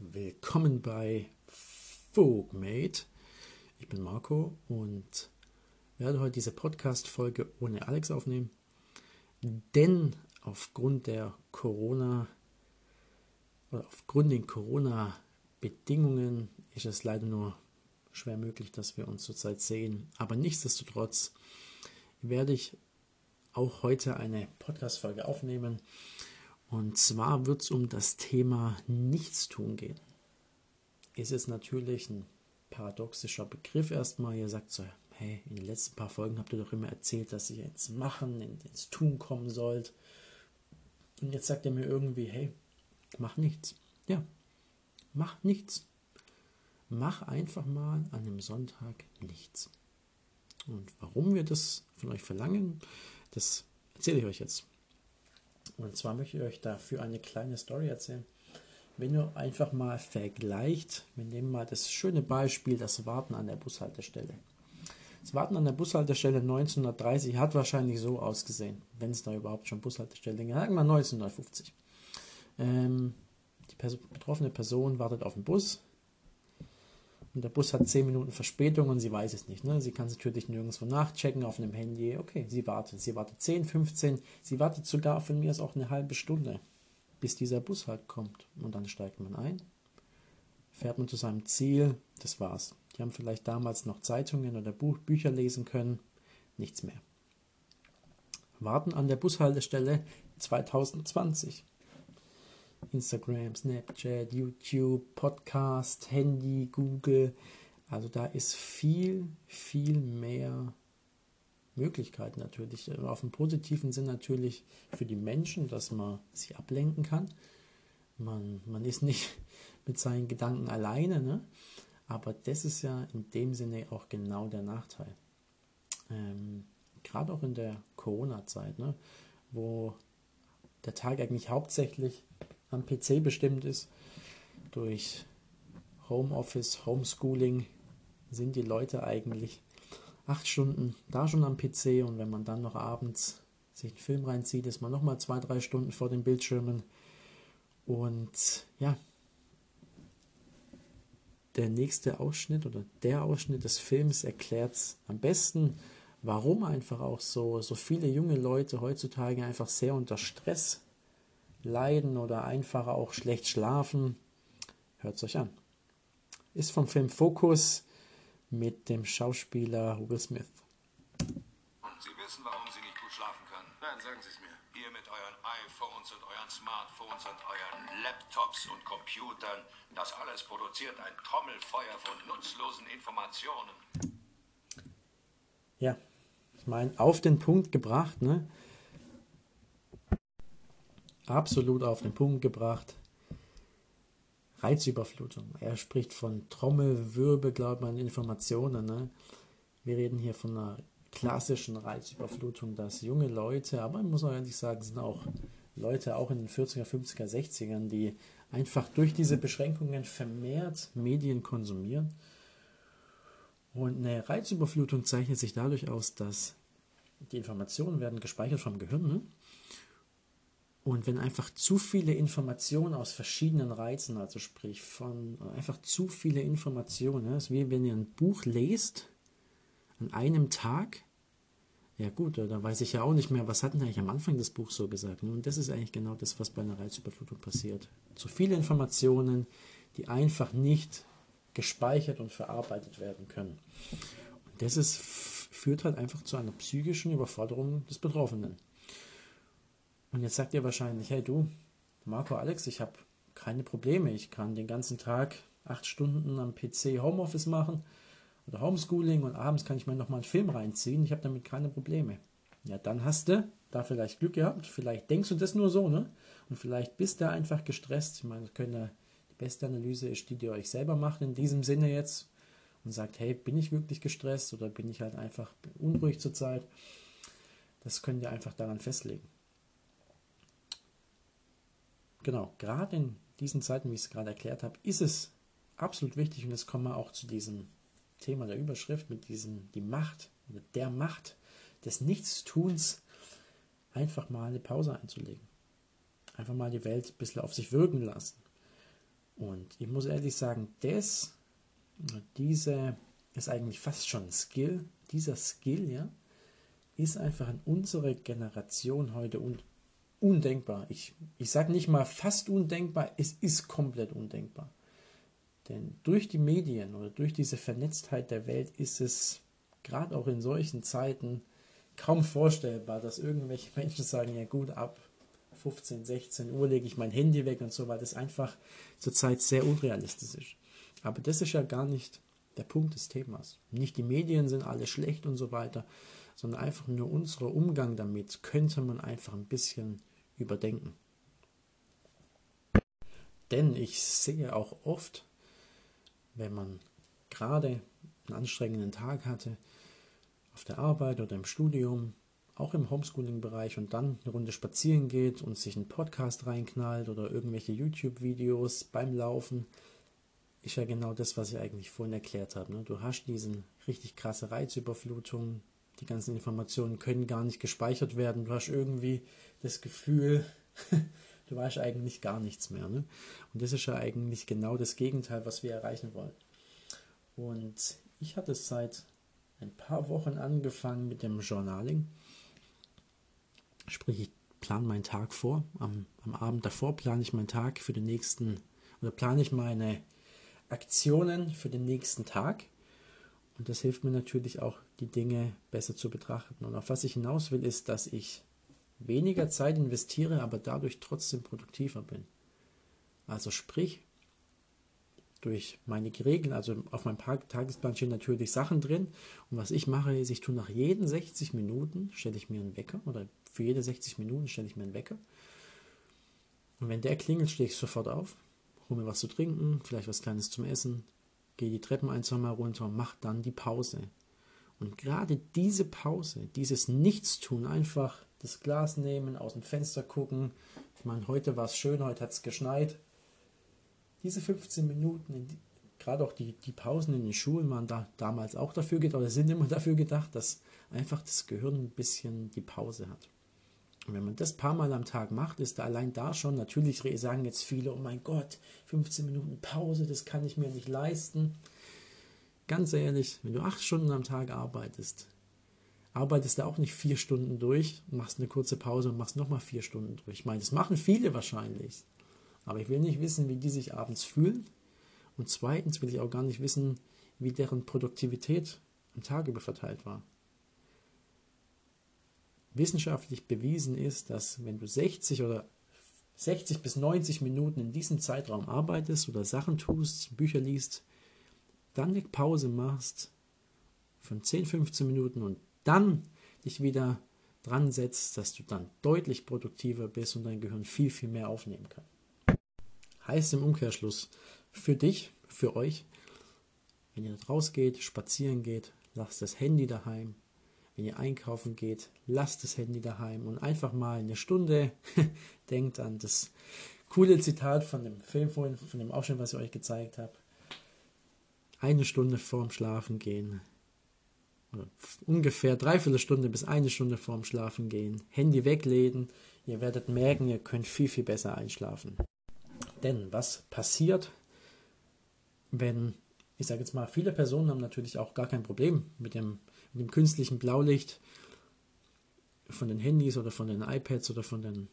Willkommen bei Fogmate. Ich bin Marco und werde heute diese Podcast-Folge ohne Alex aufnehmen, denn aufgrund der Corona oder aufgrund den Corona-Bedingungen ist es leider nur schwer möglich, dass wir uns zurzeit sehen. Aber nichtsdestotrotz werde ich auch heute eine Podcast-Folge aufnehmen und zwar wird es um das Thema Nichtstun gehen. Es ist natürlich ein paradoxischer Begriff erstmal. Ihr sagt so, hey, in den letzten paar Folgen habt ihr doch immer erzählt, dass ihr ins Machen, ins Tun kommen sollt. Und jetzt sagt ihr mir irgendwie, hey, mach nichts. Ja, mach nichts. Mach einfach mal an einem Sonntag nichts. Und warum wir das von euch verlangen, das erzähle ich euch jetzt. Und zwar möchte ich euch dafür eine kleine Story erzählen. Wenn ihr einfach mal vergleicht, wir nehmen mal das schöne Beispiel, das Warten an der Bushaltestelle. Das Warten an der Bushaltestelle 1930 hat wahrscheinlich so ausgesehen, wenn es da überhaupt schon Bushaltestellen gab, sagen wir 1950. Ähm, die betroffene Person wartet auf den Bus, und der Bus hat 10 Minuten Verspätung und sie weiß es nicht. Ne? Sie kann es natürlich nirgendwo nachchecken auf einem Handy. Okay, sie wartet. Sie wartet 10, 15, sie wartet sogar von mir aus auch eine halbe Stunde, bis dieser Bus halt kommt. Und dann steigt man ein, fährt man zu seinem Ziel, das war's. Die haben vielleicht damals noch Zeitungen oder Buch, Bücher lesen können, nichts mehr. Warten an der Bushaltestelle 2020. Instagram, Snapchat, YouTube, Podcast, Handy, Google. Also da ist viel, viel mehr Möglichkeiten natürlich. Auf dem positiven Sinn natürlich für die Menschen, dass man sich ablenken kann. Man, man ist nicht mit seinen Gedanken alleine, ne? aber das ist ja in dem Sinne auch genau der Nachteil. Ähm, Gerade auch in der Corona-Zeit, ne? wo der Tag eigentlich hauptsächlich am PC bestimmt ist. Durch Homeoffice, Homeschooling sind die Leute eigentlich acht Stunden da schon am PC und wenn man dann noch abends sich einen Film reinzieht, ist man nochmal zwei, drei Stunden vor den Bildschirmen. Und ja, der nächste Ausschnitt oder der Ausschnitt des Films erklärt am besten, warum einfach auch so, so viele junge Leute heutzutage einfach sehr unter Stress leiden oder einfach auch schlecht schlafen, hört es euch an. Ist vom Film Focus mit dem Schauspieler Will Smith. Sie wissen, warum Sie nicht gut schlafen können. Nein, sagen Sie es mir. Ihr mit euren iPhones und euren Smartphones und euren Laptops und Computern, das alles produziert ein Trommelfeuer von nutzlosen Informationen. Ja, ich meine, auf den Punkt gebracht, ne? Absolut auf den Punkt gebracht. Reizüberflutung. Er spricht von Trommelwirbel, glaubt man, Informationen. Ne? Wir reden hier von einer klassischen Reizüberflutung, dass junge Leute, aber man muss auch ehrlich sagen, sind auch Leute auch in den 40er, 50er, 60ern, die einfach durch diese Beschränkungen vermehrt Medien konsumieren. Und eine Reizüberflutung zeichnet sich dadurch aus, dass die Informationen werden gespeichert vom Gehirn. Ne? Und wenn einfach zu viele Informationen aus verschiedenen Reizen, also sprich von einfach zu viele Informationen, ist wie wenn ihr ein Buch lest an einem Tag, ja gut, da weiß ich ja auch nicht mehr, was hat denn eigentlich am Anfang des Buchs so gesagt. Und das ist eigentlich genau das, was bei einer Reizüberflutung passiert. Zu viele Informationen, die einfach nicht gespeichert und verarbeitet werden können. Und das ist, führt halt einfach zu einer psychischen Überforderung des Betroffenen. Und jetzt sagt ihr wahrscheinlich, hey du, Marco, Alex, ich habe keine Probleme. Ich kann den ganzen Tag acht Stunden am PC Homeoffice machen oder Homeschooling und abends kann ich mir nochmal einen Film reinziehen. Ich habe damit keine Probleme. Ja, dann hast du da vielleicht Glück gehabt. Vielleicht denkst du das nur so, ne? Und vielleicht bist du einfach gestresst. Ich meine, das könnte, die beste Analyse ist, die ihr euch selber macht in diesem Sinne jetzt und sagt, hey, bin ich wirklich gestresst oder bin ich halt einfach unruhig zurzeit? Das könnt ihr einfach daran festlegen genau, gerade in diesen Zeiten, wie ich es gerade erklärt habe, ist es absolut wichtig, und jetzt kommen wir auch zu diesem Thema der Überschrift, mit diesem, die Macht, der Macht des Nichtstuns, einfach mal eine Pause einzulegen. Einfach mal die Welt ein bisschen auf sich wirken lassen. Und ich muss ehrlich sagen, das, diese ist eigentlich fast schon ein Skill. Dieser Skill, ja, ist einfach in unserer Generation heute un undenkbar. Ich, ich sage nicht mal fast undenkbar, es ist komplett undenkbar. Denn durch die Medien oder durch diese Vernetztheit der Welt ist es gerade auch in solchen Zeiten kaum vorstellbar, dass irgendwelche Menschen sagen, ja gut, ab 15, 16 Uhr lege ich mein Handy weg und so, weil das einfach zurzeit sehr unrealistisch ist. Aber das ist ja gar nicht der Punkt des Themas. Nicht die Medien sind alle schlecht und so weiter, sondern einfach nur unser Umgang damit könnte man einfach ein bisschen überdenken. Denn ich sehe auch oft, wenn man gerade einen anstrengenden Tag hatte, auf der Arbeit oder im Studium, auch im Homeschooling-Bereich und dann eine Runde spazieren geht und sich einen Podcast reinknallt oder irgendwelche YouTube-Videos beim Laufen, ist ja genau das, was ich eigentlich vorhin erklärt habe. Ne? Du hast diesen richtig krasse Reizüberflutung, die ganzen Informationen können gar nicht gespeichert werden. Du hast irgendwie das Gefühl, du weißt eigentlich gar nichts mehr. Ne? Und das ist ja eigentlich genau das Gegenteil, was wir erreichen wollen. Und ich hatte es seit ein paar Wochen angefangen mit dem Journaling. Sprich, ich plane meinen Tag vor. Am, am Abend davor plane ich meinen Tag für den nächsten, oder plane ich meine Aktionen für den nächsten Tag. Und das hilft mir natürlich auch, die Dinge besser zu betrachten. Und auf was ich hinaus will, ist, dass ich weniger Zeit investiere, aber dadurch trotzdem produktiver bin. Also sprich, durch meine Regeln, also auf meinem Tagesplan stehen natürlich Sachen drin. Und was ich mache, ist, ich tue nach jeden 60 Minuten, stelle ich mir einen Wecker, oder für jede 60 Minuten stelle ich mir einen Wecker. Und wenn der klingelt, stehe ich sofort auf, hole mir was zu trinken, vielleicht was Kleines zum Essen, gehe die Treppen ein, zwei Mal runter, mache dann die Pause. Und gerade diese Pause, dieses Nichtstun, einfach das Glas nehmen, aus dem Fenster gucken. Ich meine, heute war es schön, heute hat es geschneit. Diese 15 Minuten, gerade auch die, die Pausen in den Schulen waren da damals auch dafür gedacht, oder sind immer dafür gedacht, dass einfach das Gehirn ein bisschen die Pause hat. Und wenn man das paar Mal am Tag macht, ist da allein da schon, natürlich sagen jetzt viele, oh mein Gott, 15 Minuten Pause, das kann ich mir nicht leisten. Ganz ehrlich, wenn du acht Stunden am Tag arbeitest, arbeitest du auch nicht vier Stunden durch, machst eine kurze Pause und machst nochmal vier Stunden durch. Ich meine, das machen viele wahrscheinlich. Aber ich will nicht wissen, wie die sich abends fühlen. Und zweitens will ich auch gar nicht wissen, wie deren Produktivität am Tag über verteilt war wissenschaftlich bewiesen ist, dass wenn du 60 oder 60 bis 90 Minuten in diesem Zeitraum arbeitest oder Sachen tust, Bücher liest, dann eine Pause machst von 10, 15 Minuten und dann dich wieder dran setzt, dass du dann deutlich produktiver bist und dein Gehirn viel, viel mehr aufnehmen kann. Heißt im Umkehrschluss für dich, für euch, wenn ihr rausgeht, spazieren geht, lasst das Handy daheim, wenn ihr einkaufen geht, lasst das Handy daheim und einfach mal eine Stunde denkt an das coole Zitat von dem Film vorhin, von dem Ausschnitt, was ich euch gezeigt habe. Eine Stunde vorm Schlafen gehen. Oder ungefähr dreiviertel Stunde bis eine Stunde vorm Schlafen gehen. Handy weglegen. Ihr werdet merken, ihr könnt viel, viel besser einschlafen. Denn was passiert, wenn, ich sage jetzt mal, viele Personen haben natürlich auch gar kein Problem mit dem mit dem künstlichen Blaulicht von den Handys oder von den iPads oder von den,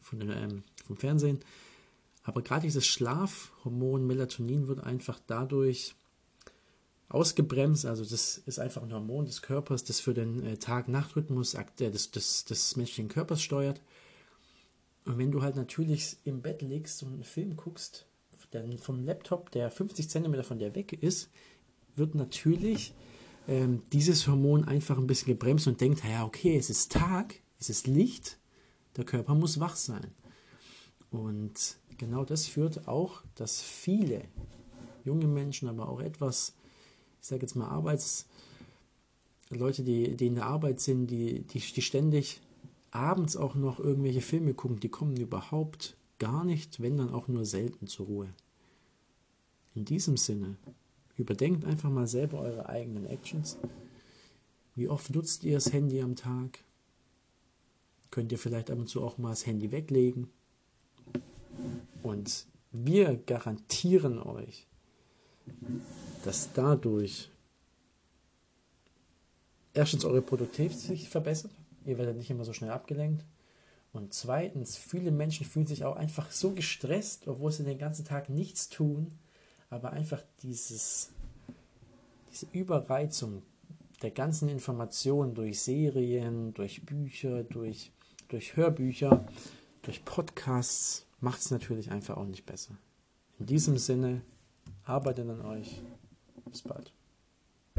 von den ähm, vom Fernsehen. Aber gerade dieses Schlafhormon Melatonin wird einfach dadurch ausgebremst. Also das ist einfach ein Hormon des Körpers, das für den äh, Tag-Nacht-Rhythmus äh, des, des, des menschlichen Körpers steuert. Und wenn du halt natürlich im Bett liegst und einen Film guckst, der vom Laptop, der 50 cm von dir weg ist, wird natürlich ähm, dieses Hormon einfach ein bisschen gebremst und denkt, ja, okay, es ist Tag, es ist Licht, der Körper muss wach sein. Und genau das führt auch, dass viele junge Menschen, aber auch etwas, ich sage jetzt mal, Arbeits, Leute, die, die in der Arbeit sind, die, die, die ständig abends auch noch irgendwelche Filme gucken, die kommen überhaupt gar nicht, wenn dann auch nur selten zur Ruhe. In diesem Sinne Überdenkt einfach mal selber eure eigenen Actions. Wie oft nutzt ihr das Handy am Tag? Könnt ihr vielleicht ab und zu auch mal das Handy weglegen? Und wir garantieren euch, dass dadurch erstens eure Produktivität sich verbessert, ihr werdet nicht immer so schnell abgelenkt. Und zweitens, viele Menschen fühlen sich auch einfach so gestresst, obwohl sie den ganzen Tag nichts tun, aber einfach dieses, diese Überreizung der ganzen Informationen durch Serien, durch Bücher, durch, durch Hörbücher, durch Podcasts macht es natürlich einfach auch nicht besser. In diesem Sinne, arbeitet an euch. Bis bald.